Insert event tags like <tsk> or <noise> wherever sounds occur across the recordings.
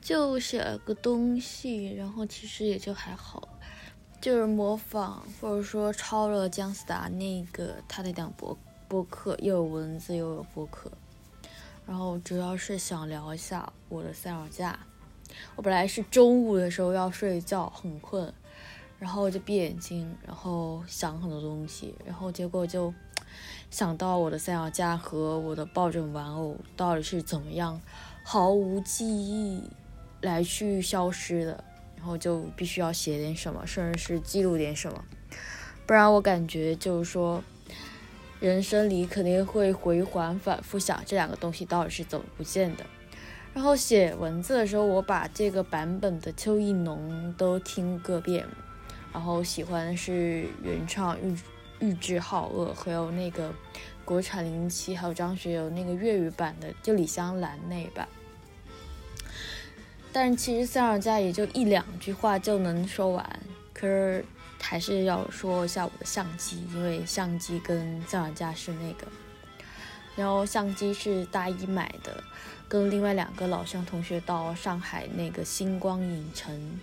就写了个东西，然后其实也就还好，就是模仿或者说抄了姜思达那个他那档播播客，又有文字又有播客，然后主要是想聊一下我的三脚架。我本来是中午的时候要睡觉，很困，然后就闭眼睛，然后想很多东西，然后结果就想到我的三脚架和我的抱枕玩偶到底是怎么样毫无记忆来去消失的，然后就必须要写点什么，甚至是记录点什么，不然我感觉就是说人生里肯定会回环反复想这两个东西到底是怎么不见的。然后写文字的时候，我把这个版本的《秋意浓》都听个遍，然后喜欢的是原唱玉玉置浩二，还有那个国产零零七，还有张学友那个粤语版的，就李香兰那一版。但其实三脚架也就一两句话就能说完，可是还是要说一下我的相机，因为相机跟三脚架是那个，然后相机是大一买的。跟另外两个老乡同学到上海那个星光影城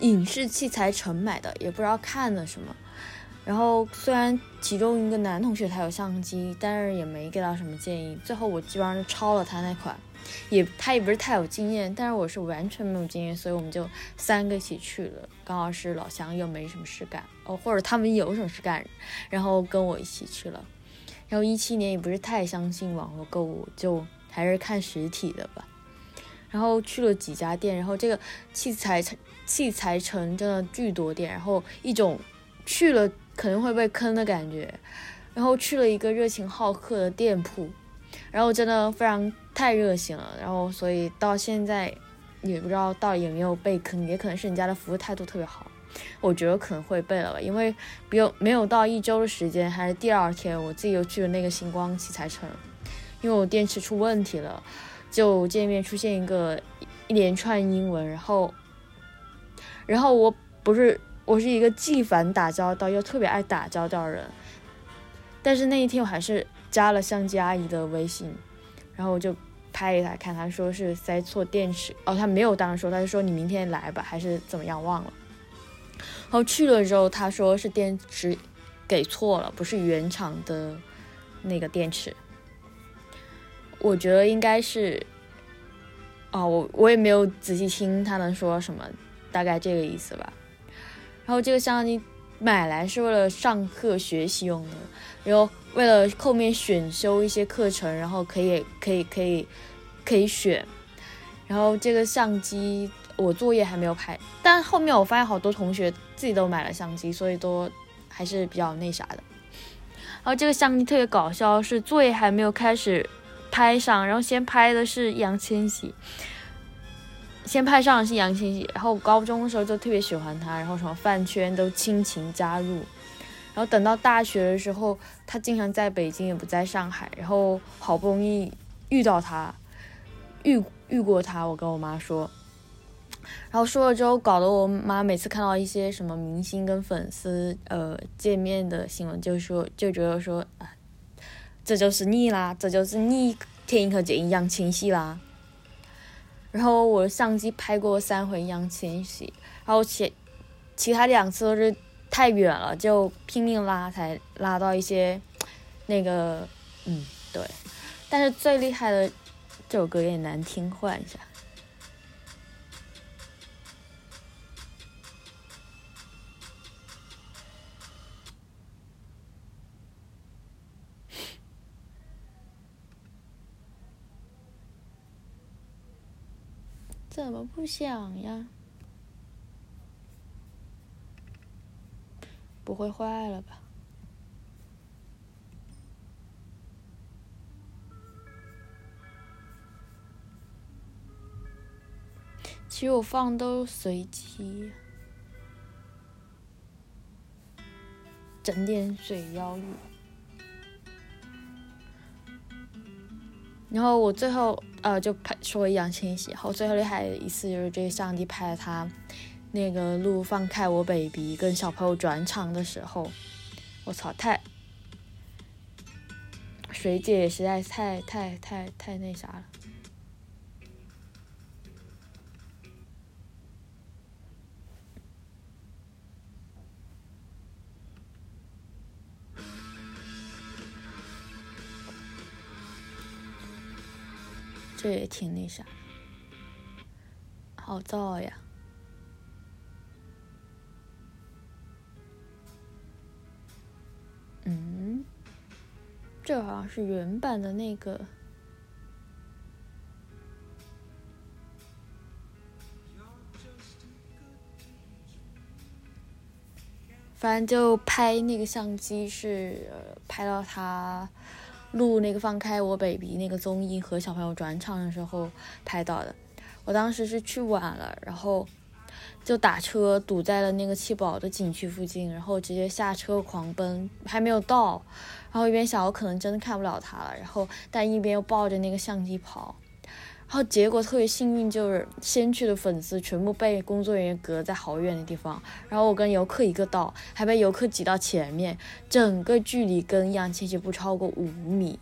影视器材城买的，也不知道看了什么。然后虽然其中一个男同学他有相机，但是也没给到什么建议。最后我基本上就抄了他那款，也他也不是太有经验，但是我是完全没有经验，所以我们就三个一起去了。刚好是老乡又没什么事干，哦，或者他们有什么事干，然后跟我一起去了。然后一七年也不是太相信网络购物，就。还是看实体的吧，然后去了几家店，然后这个器材城器材城真的巨多店，然后一种去了可能会被坑的感觉，然后去了一个热情好客的店铺，然后真的非常太热情了，然后所以到现在也不知道到底有没有被坑，也可能是人家的服务态度特别好，我觉得可能会被了吧，因为不用没有到一周的时间，还是第二天我自己又去了那个星光器材城。因为我电池出问题了，就界面出现一个一连串英文，然后，然后我不是我是一个既烦打交道又特别爱打交道的人，但是那一天我还是加了相机阿姨的微信，然后我就拍给他看，他说是塞错电池，哦，他没有当时说，他就说你明天来吧，还是怎么样忘了，然后去了之后他说是电池给错了，不是原厂的那个电池。我觉得应该是，哦，我我也没有仔细听他能说什么，大概这个意思吧。然后这个相机买来是为了上课学习用的，然后为了后面选修一些课程，然后可以可以可以可以选。然后这个相机我作业还没有拍，但后面我发现好多同学自己都买了相机，所以都还是比较那啥的。然后这个相机特别搞笑，是作业还没有开始。拍上，然后先拍的是易烊千玺，先拍上的是易烊千玺，然后高中的时候就特别喜欢他，然后什么饭圈都倾情加入，然后等到大学的时候，他经常在北京也不在上海，然后好不容易遇到他，遇遇过他，我跟我妈说，然后说了之后，搞得我妈每次看到一些什么明星跟粉丝呃见面的新闻，就说就觉得说啊。这就是你啦，这就是你天一颗见易烊千玺啦。然后我相机拍过三回易烊千玺，然后其其他两次都是太远了，就拼命拉才拉到一些 <tsk> 那个，嗯，对。但是最厉害的这首歌有点难听，换一下。<laughs> 怎么不想呀？不会坏了吧？其实我放都随机，整点水妖语。然后我最后呃就拍说易烊千玺，然后最后厉害的一次就是这个相机拍了他那个路放开我，baby，跟小朋友转场的时候，我操，太水姐实在太太太太那啥了，这也挺那啥，好燥呀！是原版的那个。反正就拍那个相机是拍到他录那个放开我 baby 那个综艺和小朋友转场的时候拍到的。我当时是去晚了，然后就打车堵在了那个七宝的景区附近，然后直接下车狂奔，还没有到，然后一边想我可能真的看不了他了，然后但一边又抱着那个相机跑。然后结果特别幸运，就是先去的粉丝全部被工作人员隔在好远的地方，然后我跟游客一个道，还被游客挤到前面，整个距离跟易烊千玺不超过五米，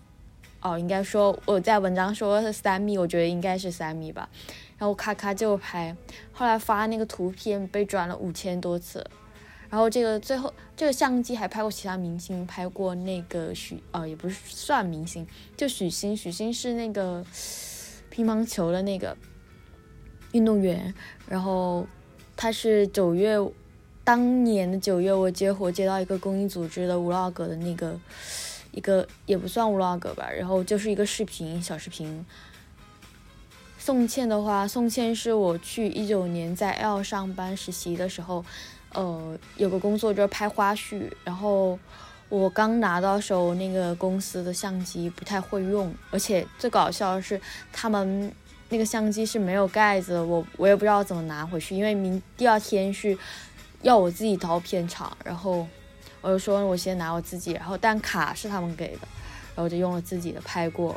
哦，应该说我在文章说是三米，我觉得应该是三米吧。然后咔咔就拍，后来发那个图片被转了五千多次，然后这个最后这个相机还拍过其他明星，拍过那个许，呃，也不是算明星，就许昕，许昕是那个。乒乓球的那个运动员，然后他是九月，当年的九月，我接活接到一个公益组织的 vlog 的那个一个也不算 vlog 吧，然后就是一个视频小视频。宋茜的话，宋茜是我去一九年在 L 上班实习的时候，呃，有个工作就是拍花絮，然后。我刚拿到手那个公司的相机，不太会用，而且最搞笑的是，他们那个相机是没有盖子，我我也不知道怎么拿回去，因为明第二天是要我自己到片场，然后我就说我先拿我自己，然后但卡是他们给的，然后就用了自己的拍过，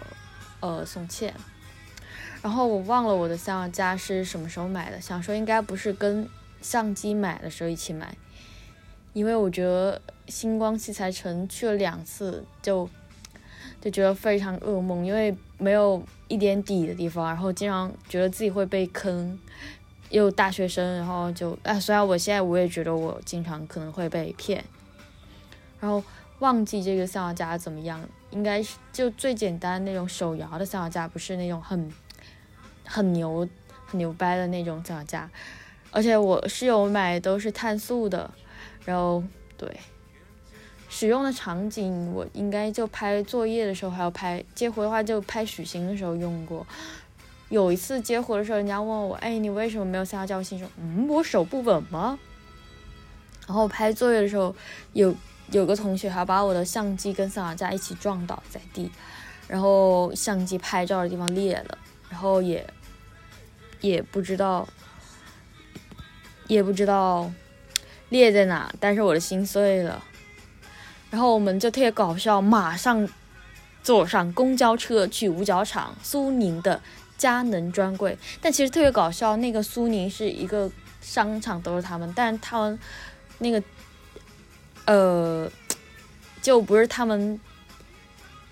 呃，宋茜，然后我忘了我的三脚架是什么时候买的，想说应该不是跟相机买的时候一起买。因为我觉得星光器材城去了两次，就就觉得非常噩梦，因为没有一点底的地方，然后经常觉得自己会被坑，又大学生，然后就啊，虽然我现在我也觉得我经常可能会被骗，然后忘记这个三脚架怎么样，应该是就最简单那种手摇的三脚架，不是那种很很牛很牛掰的那种象牙架，而且我室友买都是碳素的。然后，对，使用的场景我应该就拍作业的时候，还要拍接活的话就拍许昕的时候用过。有一次接活的时候，人家问我：“哎，你为什么没有下教心？”说：“嗯，我手不稳吗？”然后拍作业的时候，有有个同学还把我的相机跟三脚架一起撞倒在地，然后相机拍照的地方裂了，然后也也不知道，也不知道。裂在哪？但是我的心碎了，然后我们就特别搞笑，马上坐上公交车去五角场苏宁的佳能专柜。但其实特别搞笑，那个苏宁是一个商场，都是他们，但他们那个呃就不是他们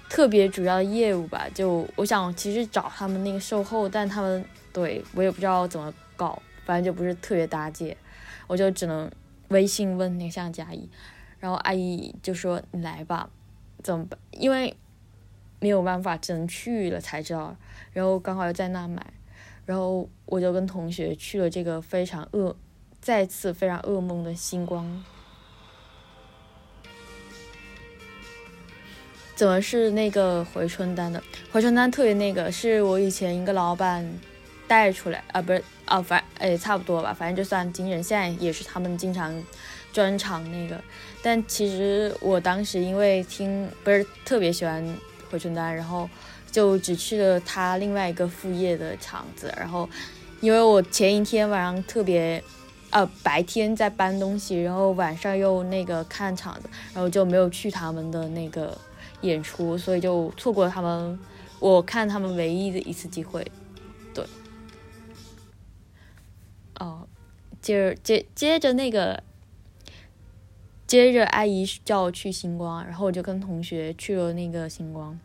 特别主要的业务吧？就我想其实找他们那个售后，但他们对我也不知道怎么搞，反正就不是特别搭界，我就只能。微信问那个相机阿姨，然后阿姨就说：“你来吧，怎么办？因为没有办法，只能去了才知道。然后刚好又在那买，然后我就跟同学去了这个非常噩，再次非常噩梦的星光。怎么是那个回春丹的？回春丹特别那个，是我以前一个老板带出来啊，不是。”哦，反哎，差不多吧，反正就算金人，现在也是他们经常专场那个。但其实我当时因为听不是特别喜欢回春丹，然后就只去了他另外一个副业的场子。然后因为我前一天晚上特别，呃，白天在搬东西，然后晚上又那个看场子，然后就没有去他们的那个演出，所以就错过他们我看他们唯一的一次机会。对，接着接接着那个，接着阿姨叫我去星光，然后我就跟同学去了那个星光。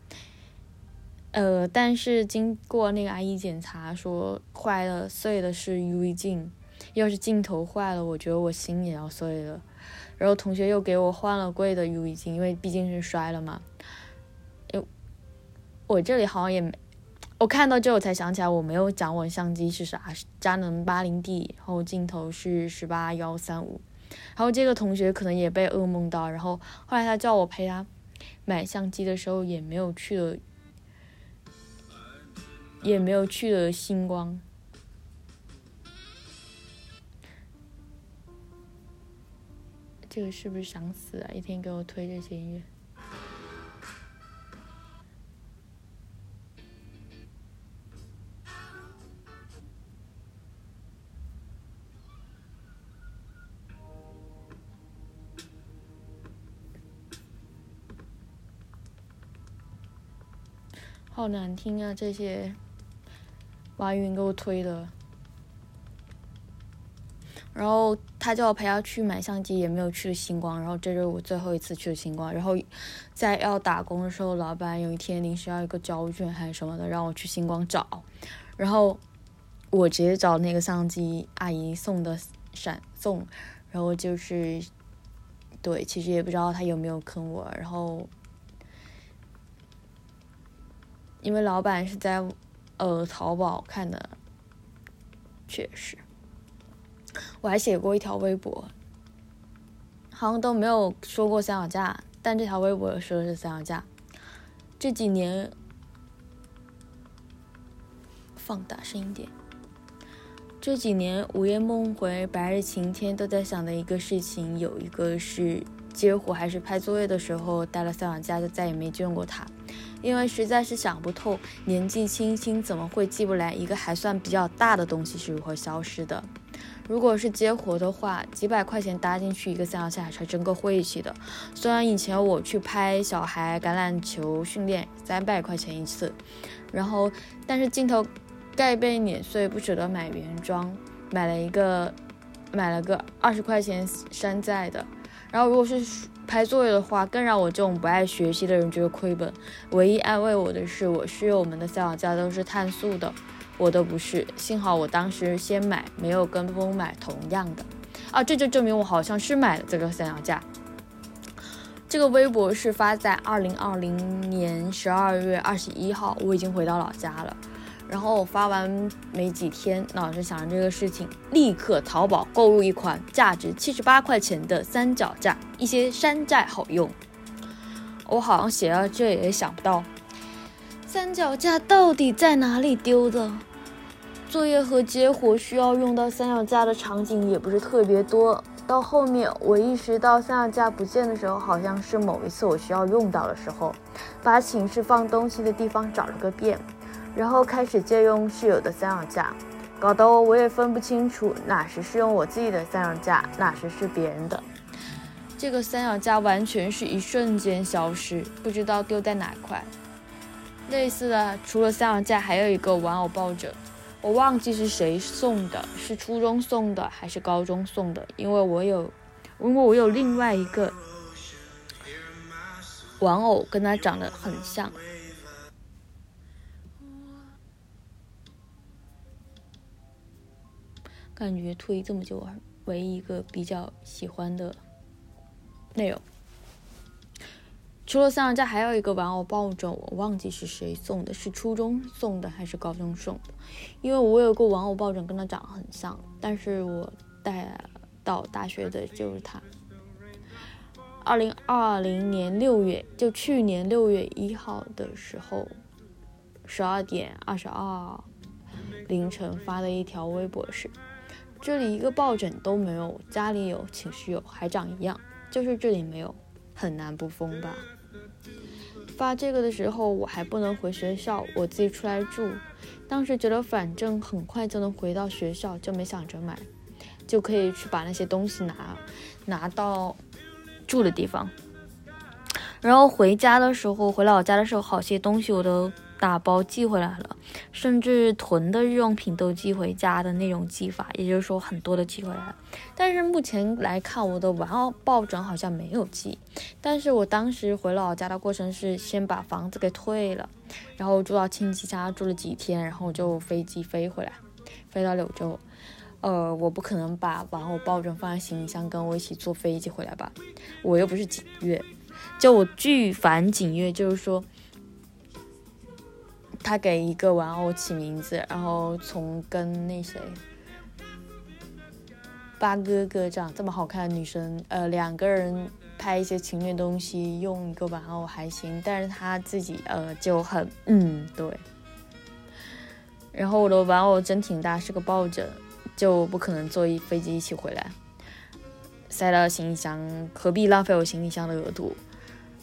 呃，但是经过那个阿姨检查，说坏了碎的是 UV 镜，要是镜头坏了，我觉得我心也要碎了。然后同学又给我换了贵的 UV 镜，因为毕竟是摔了嘛。我这里好像也没，我看到这我才想起来我没有讲我相机是啥，佳能八零 D，然后镜头是十八幺三五，然后这个同学可能也被噩梦到，然后后来他叫我陪他买相机的时候也没有去了，也没有去了星光。这个是不是想死啊？一天给我推这些音乐。好难听啊！这些王云给我推的，然后他叫我陪他去买相机，也没有去星光。然后这是我最后一次去星光。然后在要打工的时候，老板有一天临时要一个胶卷还是什么的，让我去星光找。然后我直接找那个相机阿姨送的闪送，然后就是对，其实也不知道他有没有坑我。然后。因为老板是在，呃，淘宝看的，确实，我还写过一条微博，好像都没有说过三脚架，但这条微博说的是三脚架。这几年，放大声音点。这几年午夜梦回、白日晴天都在想的一个事情，有一个是接活还是拍作业的时候带了三脚架，就再也没见过他。因为实在是想不透，年纪轻轻怎么会记不来一个还算比较大的东西是如何消失的？如果是接活的话，几百块钱搭进去一个三脚架还真够晦气的。虽然以前我去拍小孩橄榄球训练，三百块钱一次，然后但是镜头盖被碾碎，不舍得买原装，买了一个买了个二十块钱山寨的。然后如果是拍作业的话，更让我这种不爱学习的人觉得亏本。唯一安慰我的是，我室友们的三脚架都是碳素的，我的不是。幸好我当时先买，没有跟风买同样的。啊，这就证明我好像是买了这个三脚架。这个微博是发在二零二零年十二月二十一号，我已经回到老家了。然后我发完没几天，脑子想着这个事情，立刻淘宝购入一款价值七十八块钱的三脚架，一些山寨好用。我好像写到这也想不到，三脚架到底在哪里丢的？作业和接活需要用到三脚架的场景也不是特别多。到后面我意识到三脚架不见的时候，好像是某一次我需要用到的时候，把寝室放东西的地方找了个遍。然后开始借用室友的三脚架，搞得我也分不清楚哪时是用我自己的三脚架，哪时是别人的。这个三脚架完全是一瞬间消失，不知道丢在哪块。类似的，除了三脚架，还有一个玩偶抱枕，我忘记是谁送的，是初中送的还是高中送的？因为我有，因为我有另外一个玩偶，跟它长得很像。感觉推这么久，唯一一个比较喜欢的内容，除了三脚架，还有一个玩偶抱枕，我忘记是谁送的，是初中送的还是高中送的？因为我有个玩偶抱枕跟他长得很像，但是我带到大学的就是他。二零二零年六月，就去年六月一号的时候，十二点二十二凌晨发的一条微博是。这里一个抱枕都没有，家里有，寝室有，还长一样，就是这里没有，很难不疯吧？发这个的时候我还不能回学校，我自己出来住。当时觉得反正很快就能回到学校，就没想着买，就可以去把那些东西拿拿到住的地方。然后回家的时候，回老家的时候，好些东西我都。打包寄回来了，甚至囤的日用品都寄回家的那种寄法，也就是说很多的寄回来了。但是目前来看，我的玩偶抱枕好像没有寄。但是我当时回老家的过程是先把房子给退了，然后住到亲戚家住了几天，然后就飞机飞回来，飞到柳州。呃，我不可能把玩偶抱枕放在行李箱跟我一起坐飞机回来吧？我又不是景月，就我巨烦景月，就是说。他给一个玩偶起名字，然后从跟那谁八哥哥这样这么好看的女生，呃，两个人拍一些情侣东西，用一个玩偶还行，但是他自己呃就很嗯对。然后我的玩偶真挺大，是个抱枕，就不可能坐一飞机一起回来，塞到行李箱，何必浪费我行李箱的额度？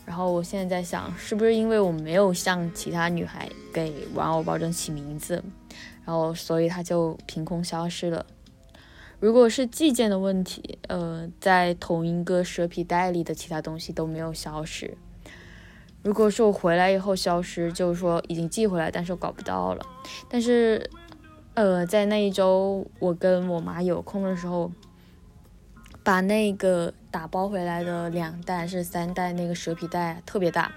然后我现在在想，是不是因为我没有像其他女孩给玩偶抱枕起名字，然后所以它就凭空消失了？如果是寄件的问题，呃，在同一个蛇皮袋里的其他东西都没有消失。如果是我回来以后消失，就是说已经寄回来，但是我搞不到了。但是，呃，在那一周我跟我妈有空的时候，把那个。打包回来的两袋是三袋，那个蛇皮袋特别大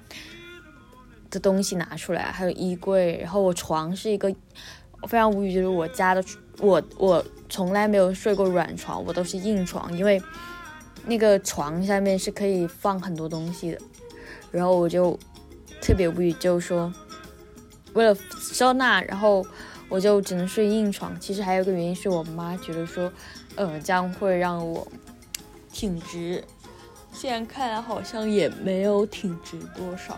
的东西拿出来，还有衣柜，然后我床是一个非常无语，就是我家的我我从来没有睡过软床，我都是硬床，因为那个床下面是可以放很多东西的，然后我就特别无语，就说为了收纳，然后我就只能睡硬床。其实还有一个原因是我妈觉得说，呃，这样会让我。挺直，现在看来好像也没有挺直多少。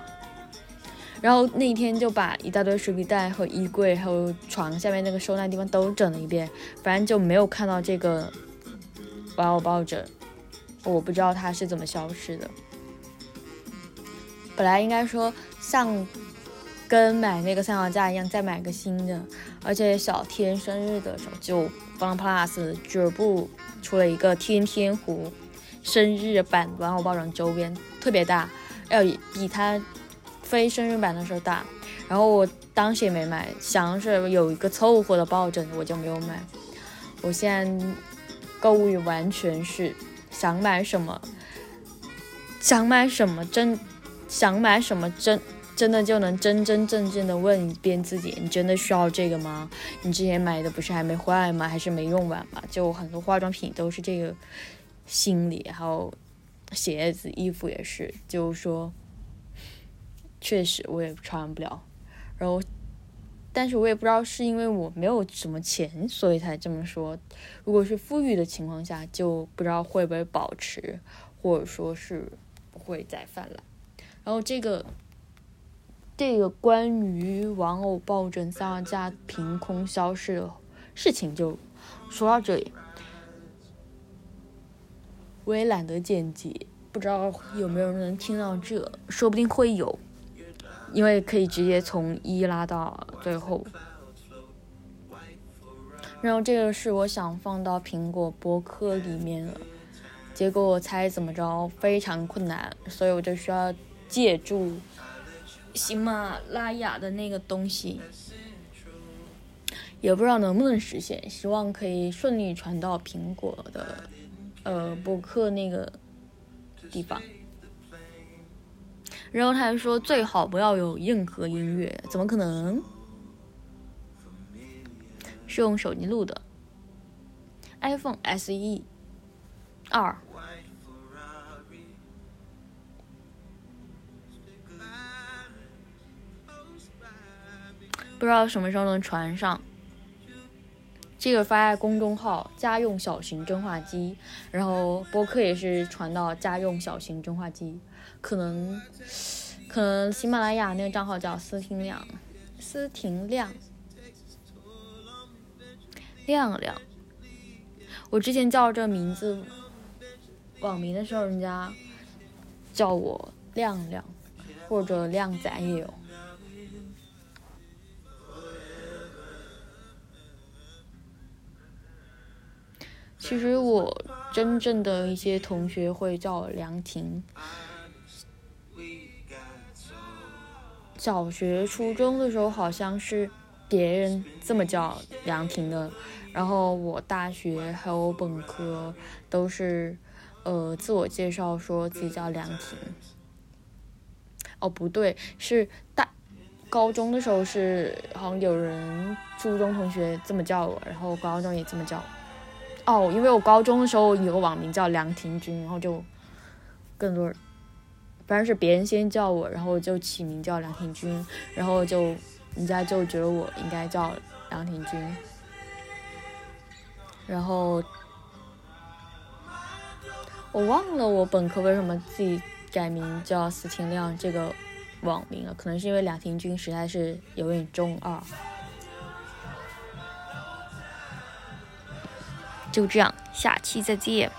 然后那天就把一大堆蛇皮袋和衣柜，还有床下面那个收纳地方都整了一遍，反正就没有看到这个玩偶抱枕。我不知道它是怎么消失的。本来应该说像跟买那个三脚架一样，再买个新的。而且小天生日的时候，就 FunPlus 俱乐部出了一个天天壶。生日版玩偶抱枕周边特别大，要比它非生日版的时候大。然后我当时也没买，想是有一个凑合的抱枕，我就没有买。我现在购物欲完全是想买什么，想买什么真想买什么真真的就能真真正正的问一遍自己：你真的需要这个吗？你之前买的不是还没坏吗？还是没用完吗？就很多化妆品都是这个。心里还有鞋子、衣服也是，就是说，确实我也穿不了。然后，但是我也不知道是因为我没有什么钱，所以才这么说。如果是富裕的情况下，就不知道会不会保持，或者说是不会再泛滥。然后这个这个关于玩偶抱枕三脚架凭空消失的事情，就说到这里。我也懒得剪辑，不知道有没有人能听到这，说不定会有，因为可以直接从一拉到最后。然后这个是我想放到苹果播客里面了，结果我猜怎么着非常困难，所以我就需要借助喜马拉雅的那个东西，也不知道能不能实现，希望可以顺利传到苹果的。呃，博客那个地方，然后他还说最好不要有任何音乐，怎么可能？是用手机录的，iPhone SE 二，不知道什么时候能传上。这个发在公众号“家用小型蒸话机”，然后播客也是传到“家用小型蒸话机”，可能可能喜马拉雅那个账号叫思婷亮，思婷亮，亮亮。我之前叫这名字网名的时候，人家叫我亮亮或者靓仔也有。其实我真正的一些同学会叫我梁婷，小学、初中的时候好像是别人这么叫梁婷的，然后我大学还有本科都是，呃，自我介绍说自己叫梁婷。哦，不对，是大高中的时候是好像有人初中同学这么叫我，然后高中也这么叫我。哦，因为我高中的时候有个网名叫梁廷君，然后就更多，反正是别人先叫我，然后就起名叫梁廷君，然后就人家就觉得我应该叫梁庭君。然后我忘了我本科为什么自己改名叫司廷亮这个网名了，可能是因为梁庭君实在是有点中二。就这样，下期再见。